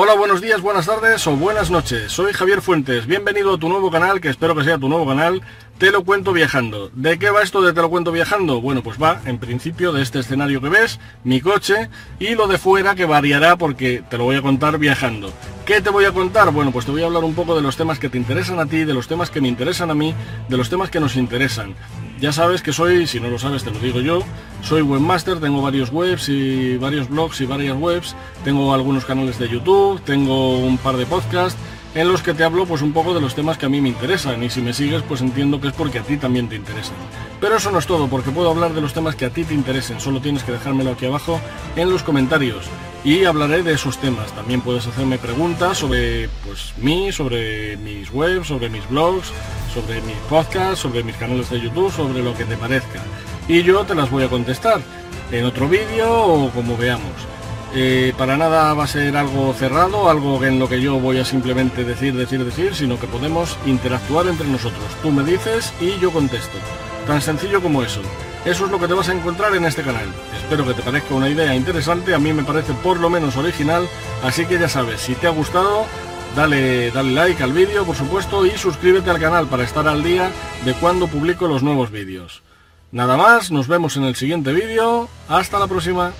Hola, buenos días, buenas tardes o buenas noches. Soy Javier Fuentes. Bienvenido a tu nuevo canal, que espero que sea tu nuevo canal. Te lo cuento viajando. ¿De qué va esto de te lo cuento viajando? Bueno, pues va, en principio, de este escenario que ves, mi coche, y lo de fuera que variará porque te lo voy a contar viajando. ¿Qué te voy a contar? Bueno, pues te voy a hablar un poco de los temas que te interesan a ti, de los temas que me interesan a mí, de los temas que nos interesan. Ya sabes que soy, si no lo sabes te lo digo yo, soy webmaster, tengo varios webs y varios blogs y varias webs, tengo algunos canales de YouTube, tengo un par de podcasts en los que te hablo pues un poco de los temas que a mí me interesan y si me sigues pues entiendo que es porque a ti también te interesan. Pero eso no es todo, porque puedo hablar de los temas que a ti te interesen, solo tienes que dejármelo aquí abajo en los comentarios y hablaré de esos temas. También puedes hacerme preguntas sobre pues mí, sobre mis webs, sobre mis blogs, sobre mis podcasts, sobre mis canales de YouTube, sobre lo que te parezca. Y yo te las voy a contestar en otro vídeo o como veamos. Eh, para nada va a ser algo cerrado, algo en lo que yo voy a simplemente decir, decir, decir, sino que podemos interactuar entre nosotros. Tú me dices y yo contesto. Tan sencillo como eso. Eso es lo que te vas a encontrar en este canal. Espero que te parezca una idea interesante, a mí me parece por lo menos original, así que ya sabes, si te ha gustado, dale, dale like al vídeo, por supuesto, y suscríbete al canal para estar al día de cuando publico los nuevos vídeos. Nada más, nos vemos en el siguiente vídeo, hasta la próxima.